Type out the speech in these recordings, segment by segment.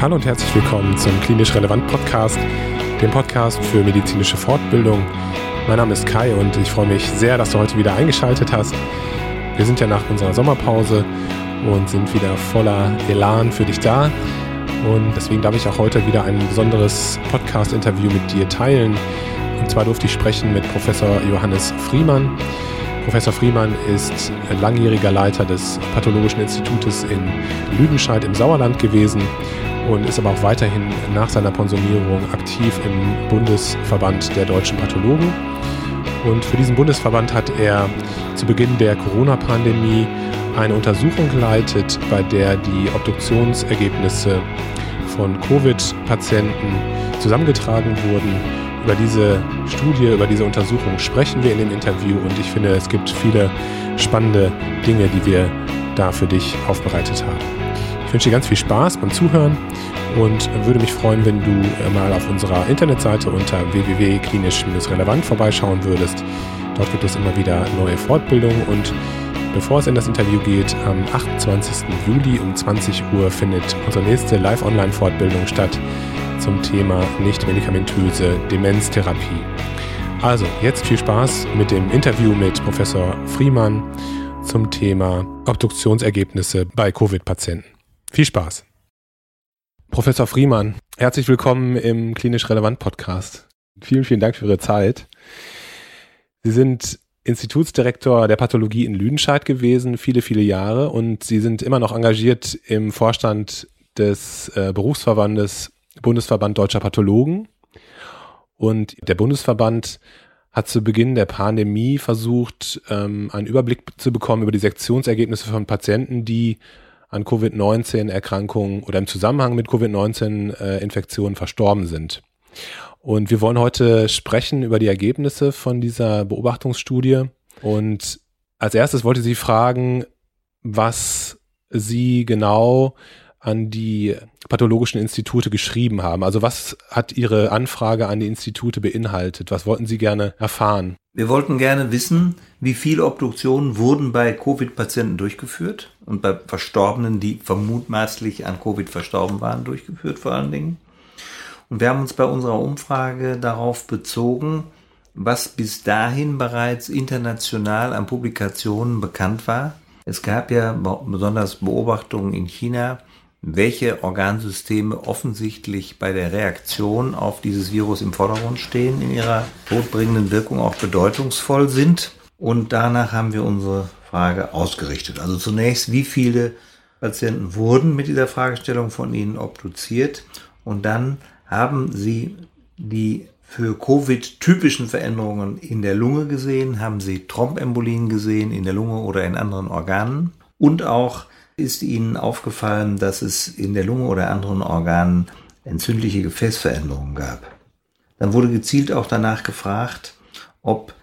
Hallo und herzlich willkommen zum Klinisch Relevant Podcast, dem Podcast für medizinische Fortbildung. Mein Name ist Kai und ich freue mich sehr, dass du heute wieder eingeschaltet hast. Wir sind ja nach unserer Sommerpause und sind wieder voller Elan für dich da. Und deswegen darf ich auch heute wieder ein besonderes Podcast-Interview mit dir teilen. Und zwar durfte ich sprechen mit Professor Johannes Friemann. Professor Friemann ist langjähriger Leiter des Pathologischen Institutes in Lüdenscheid im Sauerland gewesen und ist aber auch weiterhin nach seiner Pensionierung aktiv im Bundesverband der deutschen Pathologen. Und für diesen Bundesverband hat er zu Beginn der Corona-Pandemie eine Untersuchung geleitet, bei der die Obduktionsergebnisse von Covid-Patienten zusammengetragen wurden über diese Studie, über diese Untersuchung sprechen wir in dem Interview und ich finde, es gibt viele spannende Dinge, die wir da für dich aufbereitet haben. Ich wünsche dir ganz viel Spaß beim Zuhören und würde mich freuen, wenn du mal auf unserer Internetseite unter www.klinisch-relevant vorbeischauen würdest. Dort gibt es immer wieder neue Fortbildungen und Bevor es in das Interview geht, am 28. Juli um 20 Uhr findet unsere nächste Live-Online-Fortbildung statt zum Thema nicht-medikamentöse Demenztherapie. Also, jetzt viel Spaß mit dem Interview mit Professor Friemann zum Thema Obduktionsergebnisse bei Covid-Patienten. Viel Spaß. Professor Friemann, herzlich willkommen im Klinisch Relevant Podcast. Vielen, vielen Dank für Ihre Zeit. Sie sind Institutsdirektor der Pathologie in Lüdenscheid gewesen, viele, viele Jahre, und Sie sind immer noch engagiert im Vorstand des äh, Berufsverbandes Bundesverband Deutscher Pathologen. Und der Bundesverband hat zu Beginn der Pandemie versucht, ähm, einen Überblick zu bekommen über die Sektionsergebnisse von Patienten, die an Covid-19-Erkrankungen oder im Zusammenhang mit Covid-19-Infektionen verstorben sind. Und wir wollen heute sprechen über die Ergebnisse von dieser Beobachtungsstudie. Und als erstes wollte sie fragen, was Sie genau an die pathologischen Institute geschrieben haben? Also was hat Ihre Anfrage an die Institute beinhaltet? Was wollten Sie gerne erfahren? Wir wollten gerne wissen, wie viele Obduktionen wurden bei Covid-Patienten durchgeführt und bei Verstorbenen, die vermutmaßlich an Covid verstorben waren, durchgeführt vor allen Dingen. Und wir haben uns bei unserer Umfrage darauf bezogen, was bis dahin bereits international an Publikationen bekannt war. Es gab ja besonders Beobachtungen in China, welche Organsysteme offensichtlich bei der Reaktion auf dieses Virus im Vordergrund stehen, in ihrer todbringenden Wirkung auch bedeutungsvoll sind. Und danach haben wir unsere Frage ausgerichtet. Also zunächst, wie viele Patienten wurden mit dieser Fragestellung von Ihnen obduziert? Und dann haben Sie die für Covid typischen Veränderungen in der Lunge gesehen? Haben Sie Trombembolien gesehen in der Lunge oder in anderen Organen? Und auch ist Ihnen aufgefallen, dass es in der Lunge oder anderen Organen entzündliche Gefäßveränderungen gab. Dann wurde gezielt auch danach gefragt, ob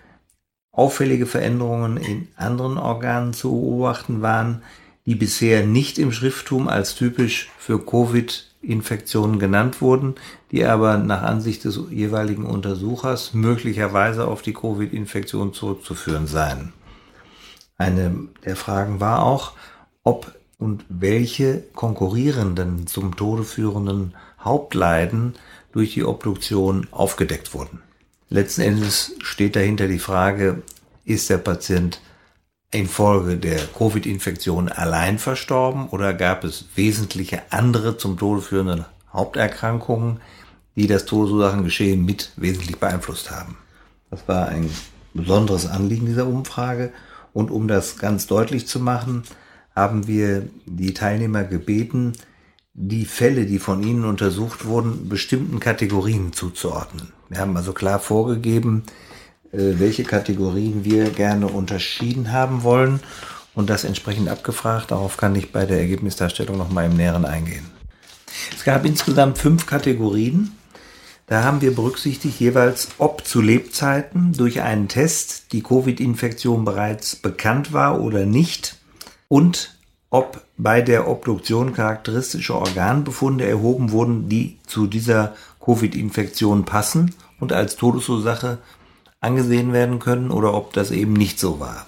auffällige Veränderungen in anderen Organen zu beobachten waren, die bisher nicht im Schrifttum als typisch für Covid-Infektionen genannt wurden, die aber nach Ansicht des jeweiligen Untersuchers möglicherweise auf die Covid-Infektion zurückzuführen seien. Eine der Fragen war auch, ob und welche konkurrierenden zum Tode führenden Hauptleiden durch die Obduktion aufgedeckt wurden. Letzten Endes steht dahinter die Frage, ist der Patient infolge der Covid-Infektion allein verstorben oder gab es wesentliche andere zum Tode führende Haupterkrankungen, die das Todesursachengeschehen mit wesentlich beeinflusst haben. Das war ein besonderes Anliegen dieser Umfrage. Und um das ganz deutlich zu machen, haben wir die Teilnehmer gebeten, die Fälle, die von ihnen untersucht wurden, bestimmten Kategorien zuzuordnen. Wir haben also klar vorgegeben, äh, welche Kategorien wir gerne unterschieden haben wollen und das entsprechend abgefragt. Darauf kann ich bei der Ergebnisdarstellung noch mal im Näheren eingehen. Es gab insgesamt fünf Kategorien. Da haben wir berücksichtigt jeweils, ob zu Lebzeiten durch einen Test die Covid-Infektion bereits bekannt war oder nicht und ob bei der Obduktion charakteristische Organbefunde erhoben wurden, die zu dieser Covid-Infektion passen und als Todesursache angesehen werden können oder ob das eben nicht so war.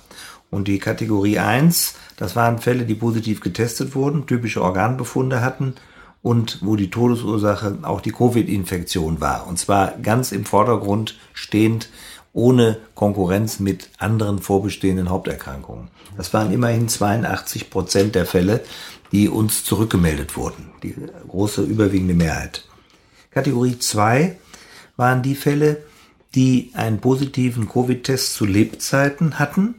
Und die Kategorie 1, das waren Fälle, die positiv getestet wurden, typische Organbefunde hatten und wo die Todesursache auch die Covid-Infektion war. Und zwar ganz im Vordergrund stehend, ohne Konkurrenz mit anderen vorbestehenden Haupterkrankungen. Das waren immerhin 82 Prozent der Fälle, die uns zurückgemeldet wurden. Die große überwiegende Mehrheit. Kategorie 2 waren die Fälle, die einen positiven Covid-Test zu Lebzeiten hatten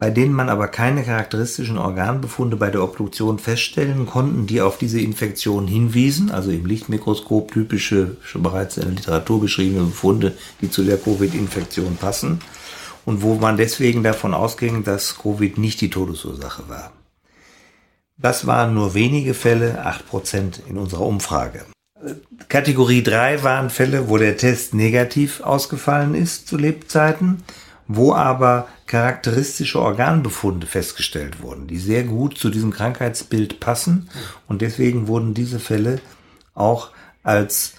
bei denen man aber keine charakteristischen Organbefunde bei der Obduktion feststellen konnten, die auf diese Infektion hinwiesen, also im Lichtmikroskop typische, schon bereits in der Literatur beschriebene Befunde, die zu der Covid-Infektion passen und wo man deswegen davon ausging, dass Covid nicht die Todesursache war. Das waren nur wenige Fälle, acht Prozent in unserer Umfrage. Kategorie 3 waren Fälle, wo der Test negativ ausgefallen ist zu Lebzeiten wo aber charakteristische Organbefunde festgestellt wurden, die sehr gut zu diesem Krankheitsbild passen. Und deswegen wurden diese Fälle auch als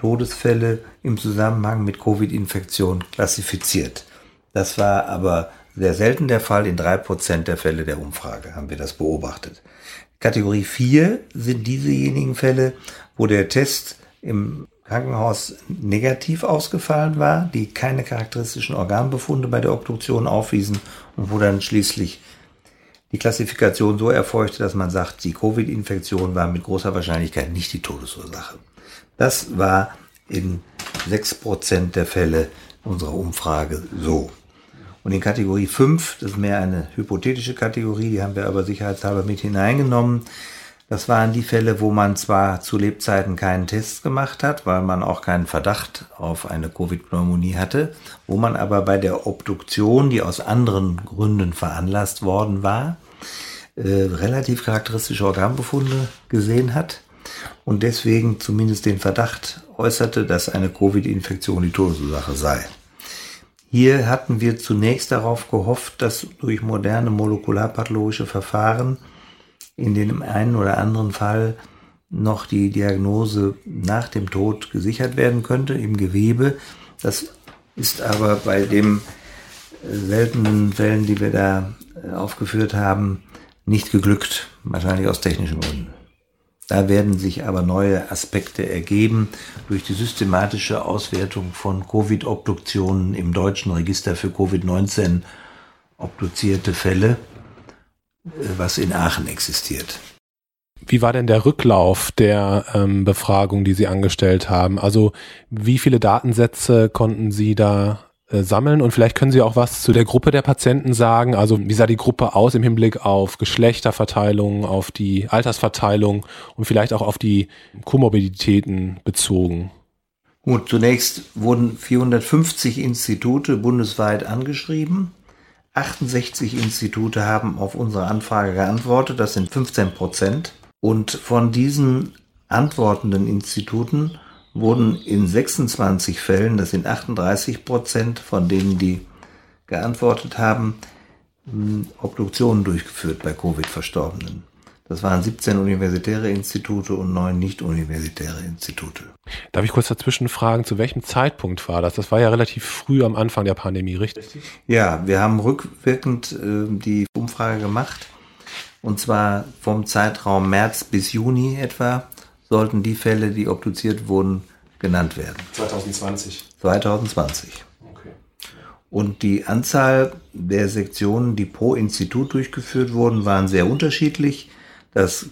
Todesfälle im Zusammenhang mit Covid-Infektion klassifiziert. Das war aber sehr selten der Fall. In drei Prozent der Fälle der Umfrage haben wir das beobachtet. Kategorie 4 sind diesejenigen Fälle, wo der Test im Krankenhaus negativ ausgefallen war, die keine charakteristischen Organbefunde bei der Obduktion aufwiesen und wo dann schließlich die Klassifikation so erfolgte, dass man sagt, die Covid-Infektion war mit großer Wahrscheinlichkeit nicht die Todesursache. Das war in sechs Prozent der Fälle unserer Umfrage so. Und in Kategorie 5, das ist mehr eine hypothetische Kategorie, die haben wir aber sicherheitshalber mit hineingenommen, das waren die Fälle, wo man zwar zu Lebzeiten keinen Test gemacht hat, weil man auch keinen Verdacht auf eine Covid-Pneumonie hatte, wo man aber bei der Obduktion, die aus anderen Gründen veranlasst worden war, äh, relativ charakteristische Organbefunde gesehen hat und deswegen zumindest den Verdacht äußerte, dass eine Covid-Infektion die Todesursache sei. Hier hatten wir zunächst darauf gehofft, dass durch moderne molekularpathologische Verfahren in dem einen oder anderen Fall noch die Diagnose nach dem Tod gesichert werden könnte im Gewebe. Das ist aber bei den seltenen Fällen, die wir da äh, aufgeführt haben, nicht geglückt, wahrscheinlich aus technischen Gründen. Da werden sich aber neue Aspekte ergeben durch die systematische Auswertung von Covid-Obduktionen im deutschen Register für Covid-19 obduzierte Fälle was in Aachen existiert. Wie war denn der Rücklauf der ähm, Befragung, die Sie angestellt haben? Also wie viele Datensätze konnten Sie da äh, sammeln? Und vielleicht können Sie auch was zu der Gruppe der Patienten sagen. Also wie sah die Gruppe aus im Hinblick auf Geschlechterverteilung, auf die Altersverteilung und vielleicht auch auf die Komorbiditäten bezogen? Gut, zunächst wurden 450 Institute bundesweit angeschrieben. 68 Institute haben auf unsere Anfrage geantwortet, das sind 15 Prozent. Und von diesen antwortenden Instituten wurden in 26 Fällen, das sind 38 Prozent von denen, die geantwortet haben, Obduktionen durchgeführt bei Covid-Verstorbenen. Das waren 17 universitäre Institute und neun nicht-universitäre Institute. Darf ich kurz dazwischen fragen, zu welchem Zeitpunkt war das? Das war ja relativ früh am Anfang der Pandemie, richtig? Ja, wir haben rückwirkend äh, die Umfrage gemacht. Und zwar vom Zeitraum März bis Juni etwa sollten die Fälle, die obduziert wurden, genannt werden. 2020. 2020. Okay. Und die Anzahl der Sektionen, die pro Institut durchgeführt wurden, waren sehr unterschiedlich. Das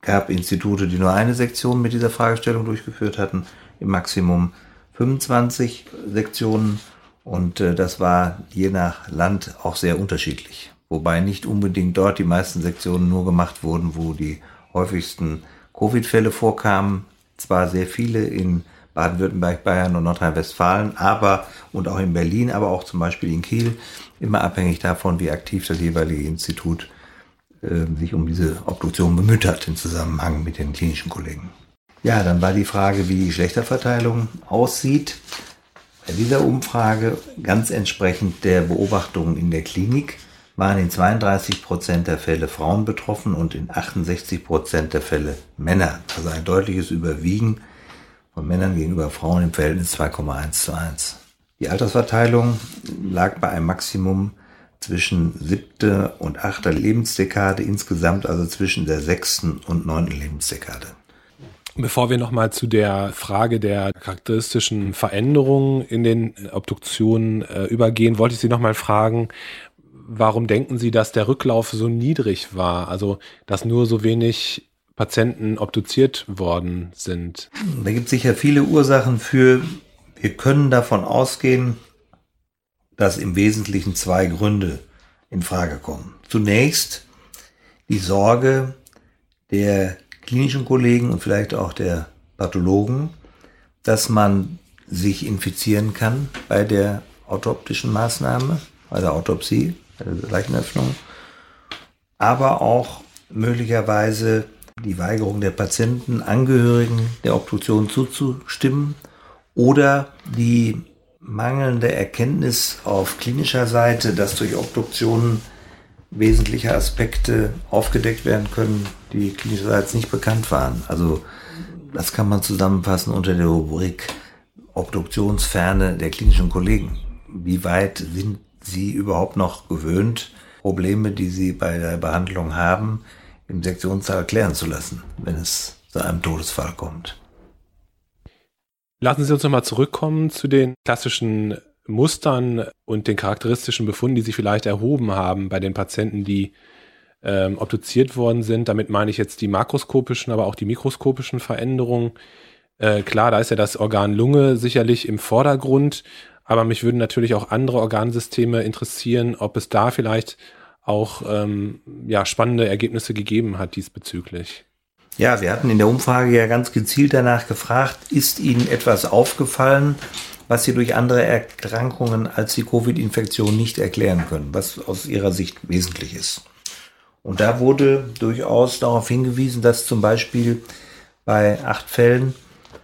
gab Institute, die nur eine Sektion mit dieser Fragestellung durchgeführt hatten, im Maximum 25 Sektionen und äh, das war je nach Land auch sehr unterschiedlich. Wobei nicht unbedingt dort die meisten Sektionen nur gemacht wurden, wo die häufigsten Covid-Fälle vorkamen. Zwar sehr viele in Baden-Württemberg, Bayern und Nordrhein-Westfalen, aber und auch in Berlin, aber auch zum Beispiel in Kiel, immer abhängig davon, wie aktiv das jeweilige Institut sich um diese Obduktion bemüht hat im Zusammenhang mit den klinischen Kollegen. Ja, dann war die Frage, wie die Geschlechterverteilung aussieht. Bei dieser Umfrage, ganz entsprechend der Beobachtungen in der Klinik, waren in 32 Prozent der Fälle Frauen betroffen und in 68 Prozent der Fälle Männer. Also ein deutliches Überwiegen von Männern gegenüber Frauen im Verhältnis 2,1 zu 1. Die Altersverteilung lag bei einem Maximum zwischen siebte und achter Lebensdekade, insgesamt also zwischen der sechsten und neunten Lebensdekade. Bevor wir nochmal zu der Frage der charakteristischen Veränderungen in den Obduktionen äh, übergehen, wollte ich Sie nochmal fragen, warum denken Sie, dass der Rücklauf so niedrig war? Also, dass nur so wenig Patienten obduziert worden sind? Da gibt es sicher viele Ursachen für. Wir können davon ausgehen, dass im Wesentlichen zwei Gründe in Frage kommen. Zunächst die Sorge der klinischen Kollegen und vielleicht auch der Pathologen, dass man sich infizieren kann bei der autoptischen Maßnahme, bei der Autopsie, bei der Leichenöffnung, aber auch möglicherweise die Weigerung der Patienten, Angehörigen der Obduktion zuzustimmen oder die mangelnde Erkenntnis auf klinischer Seite, dass durch Obduktionen wesentliche Aspekte aufgedeckt werden können, die klinischerseits nicht bekannt waren. Also das kann man zusammenfassen unter der Rubrik Obduktionsferne der klinischen Kollegen. Wie weit sind Sie überhaupt noch gewöhnt, Probleme, die Sie bei der Behandlung haben, im Sektionssaal klären zu lassen, wenn es zu einem Todesfall kommt? Lassen Sie uns nochmal zurückkommen zu den klassischen Mustern und den charakteristischen Befunden, die sich vielleicht erhoben haben bei den Patienten, die ähm, obduziert worden sind. Damit meine ich jetzt die makroskopischen, aber auch die mikroskopischen Veränderungen. Äh, klar, da ist ja das Organ Lunge sicherlich im Vordergrund, aber mich würden natürlich auch andere Organsysteme interessieren, ob es da vielleicht auch ähm, ja, spannende Ergebnisse gegeben hat diesbezüglich. Ja, wir hatten in der Umfrage ja ganz gezielt danach gefragt, ist Ihnen etwas aufgefallen, was Sie durch andere Erkrankungen als die Covid-Infektion nicht erklären können, was aus Ihrer Sicht wesentlich ist. Und da wurde durchaus darauf hingewiesen, dass zum Beispiel bei acht Fällen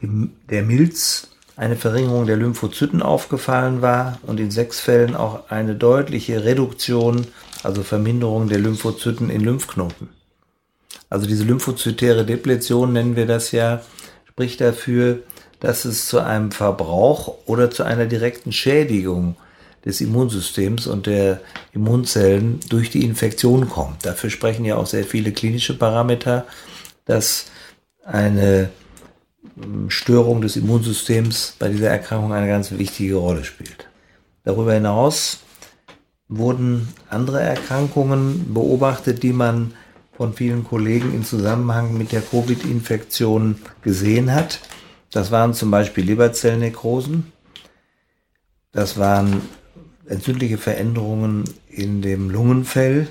der Milz eine Verringerung der Lymphozyten aufgefallen war und in sechs Fällen auch eine deutliche Reduktion, also Verminderung der Lymphozyten in Lymphknoten. Also diese lymphozytäre Depletion nennen wir das ja, spricht dafür, dass es zu einem Verbrauch oder zu einer direkten Schädigung des Immunsystems und der Immunzellen durch die Infektion kommt. Dafür sprechen ja auch sehr viele klinische Parameter, dass eine ähm, Störung des Immunsystems bei dieser Erkrankung eine ganz wichtige Rolle spielt. Darüber hinaus wurden andere Erkrankungen beobachtet, die man von vielen Kollegen im Zusammenhang mit der Covid-Infektion gesehen hat. Das waren zum Beispiel Leberzellnekrosen. Das waren entzündliche Veränderungen in dem Lungenfell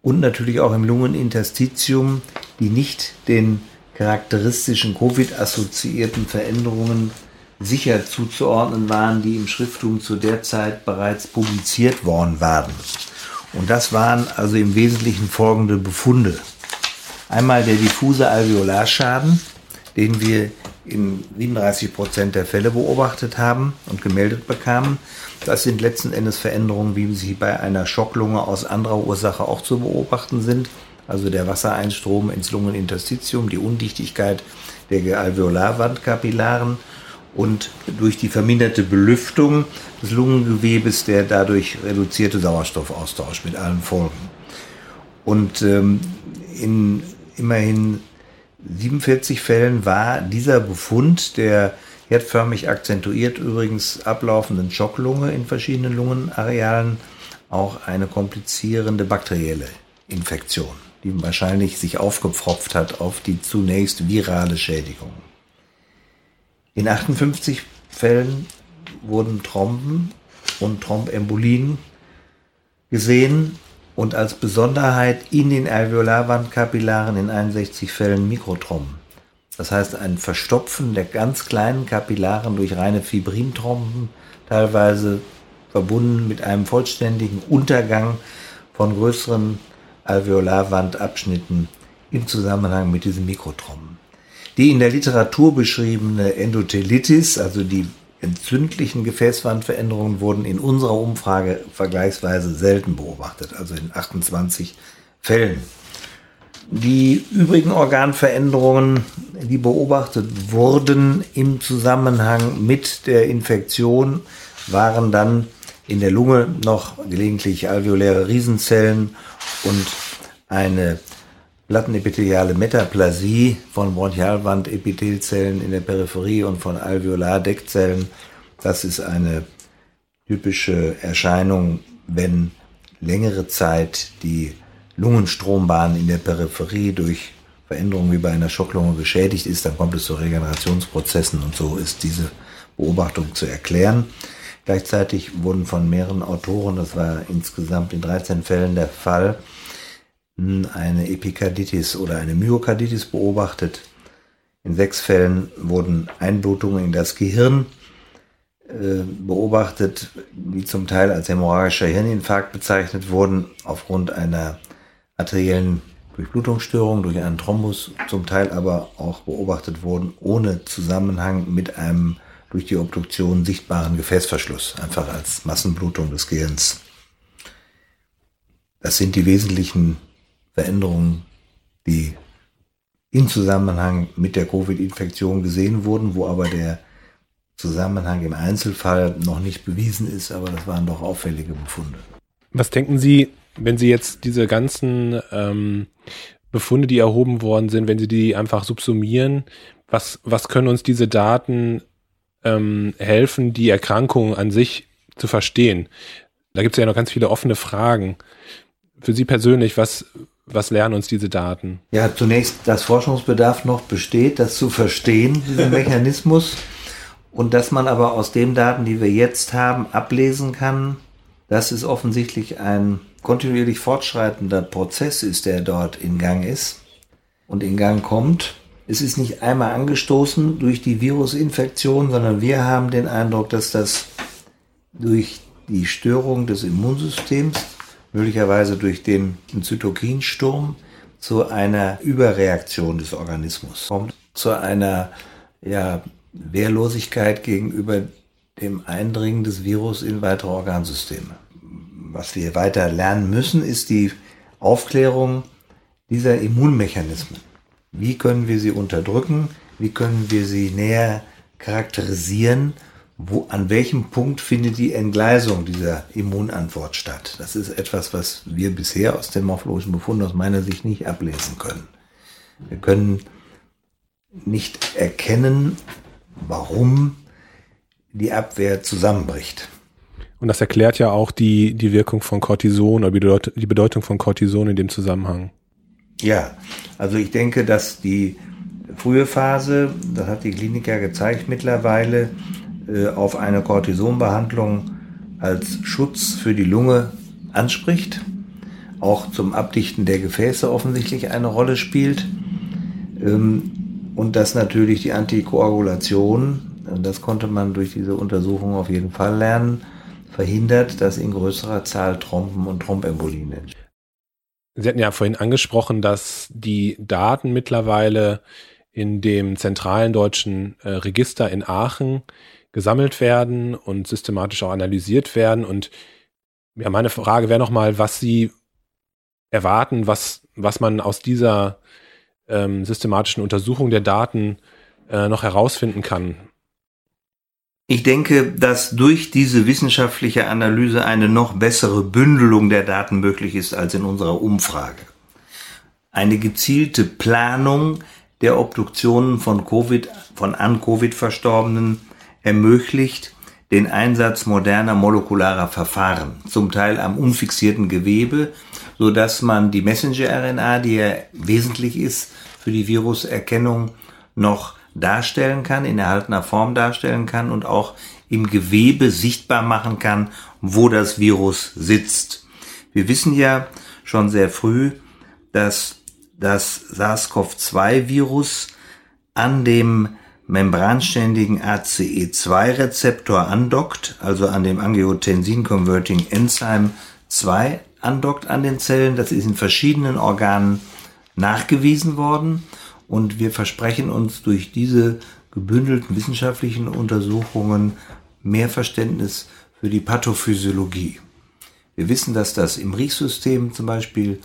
und natürlich auch im Lungeninterstitium, die nicht den charakteristischen Covid-assoziierten Veränderungen sicher zuzuordnen waren, die im Schrifttum zu der Zeit bereits publiziert worden waren. Und das waren also im Wesentlichen folgende Befunde. Einmal der diffuse Alveolarschaden, den wir in 37 Prozent der Fälle beobachtet haben und gemeldet bekamen. Das sind letzten Endes Veränderungen, wie sie bei einer Schocklunge aus anderer Ursache auch zu beobachten sind. Also der Wassereinstrom ins Lungeninterstitium, die Undichtigkeit der Alveolarwandkapillaren und durch die verminderte Belüftung des Lungengewebes der dadurch reduzierte Sauerstoffaustausch mit allen Folgen. Und ähm, in immerhin 47 Fällen war dieser Befund der herdförmig akzentuiert übrigens ablaufenden Schocklunge in verschiedenen Lungenarealen auch eine komplizierende bakterielle Infektion, die wahrscheinlich sich aufgepfropft hat auf die zunächst virale Schädigung. In 58 Fällen wurden Tromben und Trombembolien gesehen und als Besonderheit in den Alveolarwandkapillaren in 61 Fällen Mikrotromben. Das heißt ein Verstopfen der ganz kleinen Kapillaren durch reine Fibrintromben, teilweise verbunden mit einem vollständigen Untergang von größeren Alveolarwandabschnitten im Zusammenhang mit diesen Mikrotromben. Die in der Literatur beschriebene Endothelitis, also die entzündlichen Gefäßwandveränderungen wurden in unserer Umfrage vergleichsweise selten beobachtet, also in 28 Fällen. Die übrigen Organveränderungen, die beobachtet wurden im Zusammenhang mit der Infektion, waren dann in der Lunge noch gelegentlich alveoläre Riesenzellen und eine plattenepitheliale Metaplasie von Bronchialwandepithelzellen in der Peripherie und von Alveolardeckzellen. Das ist eine typische Erscheinung, wenn längere Zeit die Lungenstrombahn in der Peripherie durch Veränderungen wie bei einer Schocklunge geschädigt ist, dann kommt es zu Regenerationsprozessen und so ist diese Beobachtung zu erklären. Gleichzeitig wurden von mehreren Autoren, das war insgesamt in 13 Fällen der Fall, eine Epikarditis oder eine Myokarditis beobachtet. In sechs Fällen wurden Einblutungen in das Gehirn äh, beobachtet, die zum Teil als hämorrhagischer Hirninfarkt bezeichnet wurden, aufgrund einer arteriellen Durchblutungsstörung durch einen Thrombus, zum Teil aber auch beobachtet wurden ohne Zusammenhang mit einem durch die Obduktion sichtbaren Gefäßverschluss, einfach als Massenblutung des Gehirns. Das sind die wesentlichen Veränderungen, die in Zusammenhang mit der Covid-Infektion gesehen wurden, wo aber der Zusammenhang im Einzelfall noch nicht bewiesen ist, aber das waren doch auffällige Befunde. Was denken Sie, wenn Sie jetzt diese ganzen ähm, Befunde, die erhoben worden sind, wenn Sie die einfach subsumieren, was, was können uns diese Daten ähm, helfen, die Erkrankung an sich zu verstehen? Da gibt es ja noch ganz viele offene Fragen. Für Sie persönlich, was, was lernen uns diese Daten? Ja, zunächst, dass Forschungsbedarf noch besteht, das zu verstehen, diesen Mechanismus. und dass man aber aus den Daten, die wir jetzt haben, ablesen kann, dass es offensichtlich ein kontinuierlich fortschreitender Prozess ist, der dort in Gang ist und in Gang kommt. Es ist nicht einmal angestoßen durch die Virusinfektion, sondern wir haben den Eindruck, dass das durch die Störung des Immunsystems möglicherweise durch den Zytokinsturm zu einer Überreaktion des Organismus kommt, zu einer ja, Wehrlosigkeit gegenüber dem Eindringen des Virus in weitere Organsysteme. Was wir weiter lernen müssen, ist die Aufklärung dieser Immunmechanismen. Wie können wir sie unterdrücken? Wie können wir sie näher charakterisieren? Wo, an welchem Punkt findet die Entgleisung dieser Immunantwort statt? Das ist etwas, was wir bisher aus dem morphologischen Befund aus meiner Sicht nicht ablesen können. Wir können nicht erkennen, warum die Abwehr zusammenbricht. Und das erklärt ja auch die, die Wirkung von Cortison oder die Bedeutung von Cortison in dem Zusammenhang. Ja, also ich denke, dass die frühe Phase, das hat die Klinik ja gezeigt mittlerweile, auf eine Cortisonbehandlung als Schutz für die Lunge anspricht, auch zum Abdichten der Gefäße offensichtlich eine Rolle spielt ähm, und dass natürlich die Antikoagulation, das konnte man durch diese Untersuchung auf jeden Fall lernen, verhindert, dass in größerer Zahl Trompen und Trombembolien entstehen. Sie hatten ja vorhin angesprochen, dass die Daten mittlerweile in dem zentralen deutschen äh, Register in Aachen gesammelt werden und systematisch auch analysiert werden. Und ja, meine Frage wäre nochmal, was Sie erwarten, was, was man aus dieser ähm, systematischen Untersuchung der Daten äh, noch herausfinden kann. Ich denke, dass durch diese wissenschaftliche Analyse eine noch bessere Bündelung der Daten möglich ist als in unserer Umfrage. Eine gezielte Planung der Obduktionen von Covid, von an Covid Verstorbenen ermöglicht den Einsatz moderner molekularer Verfahren, zum Teil am unfixierten Gewebe, so dass man die Messenger-RNA, die ja wesentlich ist für die Viruserkennung, noch darstellen kann, in erhaltener Form darstellen kann und auch im Gewebe sichtbar machen kann, wo das Virus sitzt. Wir wissen ja schon sehr früh, dass das SARS-CoV-2-Virus an dem membranständigen ACE2-Rezeptor andockt, also an dem Angiotensin-Converting Enzyme 2 andockt an den Zellen. Das ist in verschiedenen Organen nachgewiesen worden und wir versprechen uns durch diese gebündelten wissenschaftlichen Untersuchungen mehr Verständnis für die Pathophysiologie. Wir wissen, dass das im Riechsystem zum Beispiel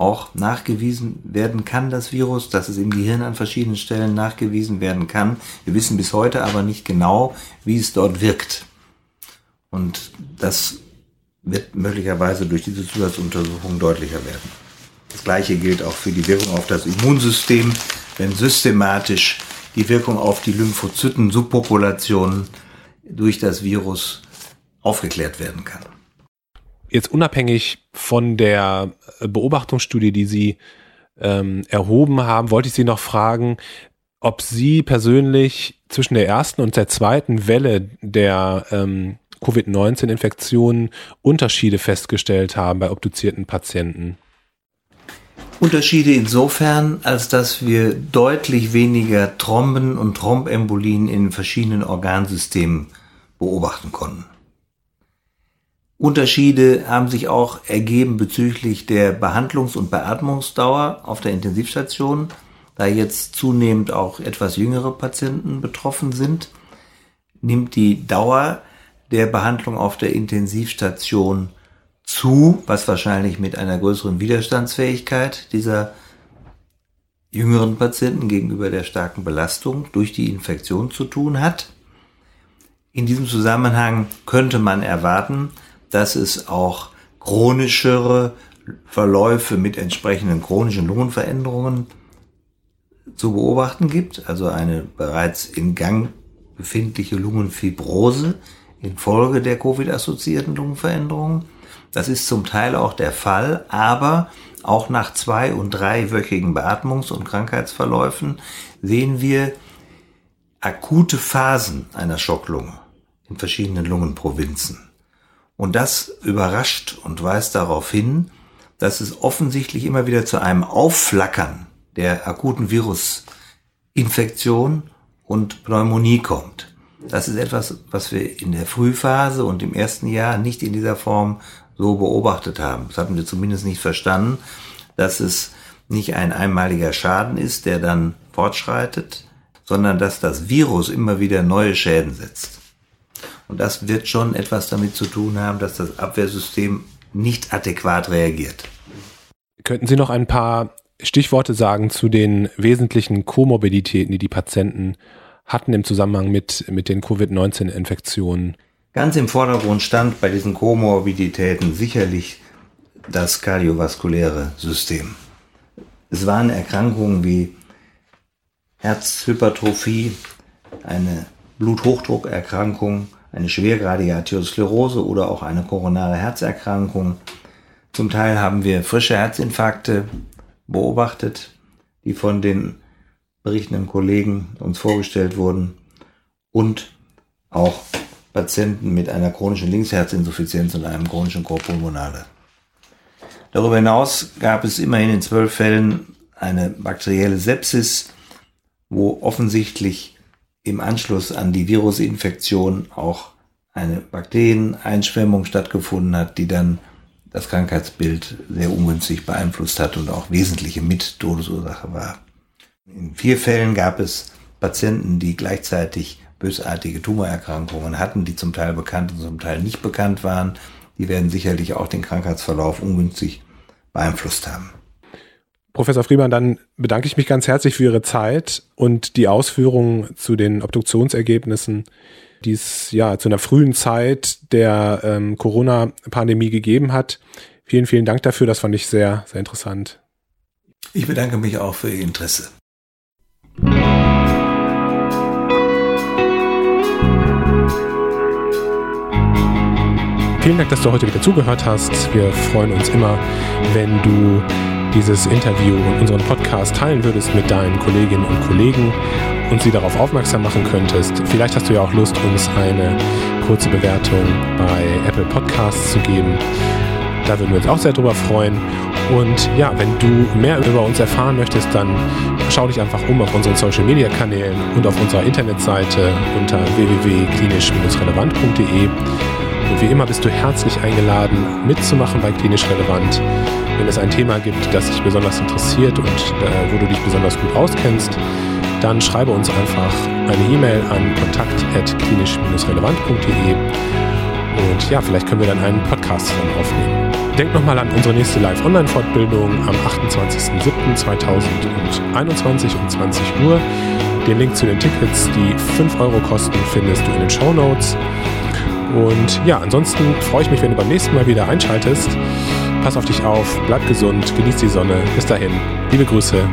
auch nachgewiesen werden kann, das Virus, dass es im Gehirn an verschiedenen Stellen nachgewiesen werden kann. Wir wissen bis heute aber nicht genau, wie es dort wirkt. Und das wird möglicherweise durch diese Zusatzuntersuchung deutlicher werden. Das gleiche gilt auch für die Wirkung auf das Immunsystem, wenn systematisch die Wirkung auf die Lymphozyten-Subpopulationen durch das Virus aufgeklärt werden kann. Jetzt unabhängig von der Beobachtungsstudie, die Sie ähm, erhoben haben, wollte ich Sie noch fragen, ob Sie persönlich zwischen der ersten und der zweiten Welle der ähm, Covid-19-Infektionen Unterschiede festgestellt haben bei obduzierten Patienten. Unterschiede insofern, als dass wir deutlich weniger Thromben und Thrombembolien in verschiedenen Organsystemen beobachten konnten. Unterschiede haben sich auch ergeben bezüglich der Behandlungs- und Beatmungsdauer auf der Intensivstation, da jetzt zunehmend auch etwas jüngere Patienten betroffen sind, nimmt die Dauer der Behandlung auf der Intensivstation zu, was wahrscheinlich mit einer größeren Widerstandsfähigkeit dieser jüngeren Patienten gegenüber der starken Belastung durch die Infektion zu tun hat. In diesem Zusammenhang könnte man erwarten, dass es auch chronischere Verläufe mit entsprechenden chronischen Lungenveränderungen zu beobachten gibt, also eine bereits in Gang befindliche Lungenfibrose infolge der Covid-assoziierten Lungenveränderungen. Das ist zum Teil auch der Fall, aber auch nach zwei- und dreiwöchigen Beatmungs- und Krankheitsverläufen sehen wir akute Phasen einer Schocklunge in verschiedenen Lungenprovinzen. Und das überrascht und weist darauf hin, dass es offensichtlich immer wieder zu einem Aufflackern der akuten Virusinfektion und Pneumonie kommt. Das ist etwas, was wir in der Frühphase und im ersten Jahr nicht in dieser Form so beobachtet haben. Das hatten wir zumindest nicht verstanden, dass es nicht ein einmaliger Schaden ist, der dann fortschreitet, sondern dass das Virus immer wieder neue Schäden setzt. Und das wird schon etwas damit zu tun haben, dass das Abwehrsystem nicht adäquat reagiert. Könnten Sie noch ein paar Stichworte sagen zu den wesentlichen Komorbiditäten, die die Patienten hatten im Zusammenhang mit, mit den Covid-19-Infektionen? Ganz im Vordergrund stand bei diesen Komorbiditäten sicherlich das kardiovaskuläre System. Es waren Erkrankungen wie Herzhypertrophie, eine Bluthochdruckerkrankung, eine schwergradige Arteriosklerose oder auch eine koronare Herzerkrankung. Zum Teil haben wir frische Herzinfarkte beobachtet, die von den berichtenden Kollegen uns vorgestellt wurden und auch Patienten mit einer chronischen Linksherzinsuffizienz und einem chronischen Korpulmonale. Darüber hinaus gab es immerhin in zwölf Fällen eine bakterielle Sepsis, wo offensichtlich im Anschluss an die Virusinfektion auch eine Bakterieneinschwemmung stattgefunden hat, die dann das Krankheitsbild sehr ungünstig beeinflusst hat und auch wesentliche Mittodesursache war. In vier Fällen gab es Patienten, die gleichzeitig bösartige Tumorerkrankungen hatten, die zum Teil bekannt und zum Teil nicht bekannt waren. Die werden sicherlich auch den Krankheitsverlauf ungünstig beeinflusst haben. Professor Friemann, dann bedanke ich mich ganz herzlich für Ihre Zeit und die Ausführungen zu den Obduktionsergebnissen, die es ja zu einer frühen Zeit der ähm, Corona-Pandemie gegeben hat. Vielen, vielen Dank dafür. Das fand ich sehr, sehr interessant. Ich bedanke mich auch für Ihr Interesse. Vielen Dank, dass du heute wieder zugehört hast. Wir freuen uns immer, wenn du dieses Interview und unseren Podcast teilen würdest mit deinen Kolleginnen und Kollegen und sie darauf aufmerksam machen könntest. Vielleicht hast du ja auch Lust, uns eine kurze Bewertung bei Apple Podcasts zu geben. Da würden wir uns auch sehr drüber freuen. Und ja, wenn du mehr über uns erfahren möchtest, dann schau dich einfach um auf unseren Social Media Kanälen und auf unserer Internetseite unter www.klinisch-relevant.de. Und wie immer bist du herzlich eingeladen, mitzumachen bei Klinisch Relevant. Wenn es ein Thema gibt, das dich besonders interessiert und äh, wo du dich besonders gut auskennst, dann schreibe uns einfach eine E-Mail an kontakt.klinisch-relevant.de und ja, vielleicht können wir dann einen Podcast zusammen aufnehmen. Denk nochmal an unsere nächste Live-Online-Fortbildung am 28.07.2021 um 20 Uhr. Den Link zu den Tickets, die 5 Euro kosten, findest du in den Show Notes. Und ja, ansonsten freue ich mich, wenn du beim nächsten Mal wieder einschaltest. Pass auf dich auf, bleib gesund, genieß die Sonne. Bis dahin, liebe Grüße.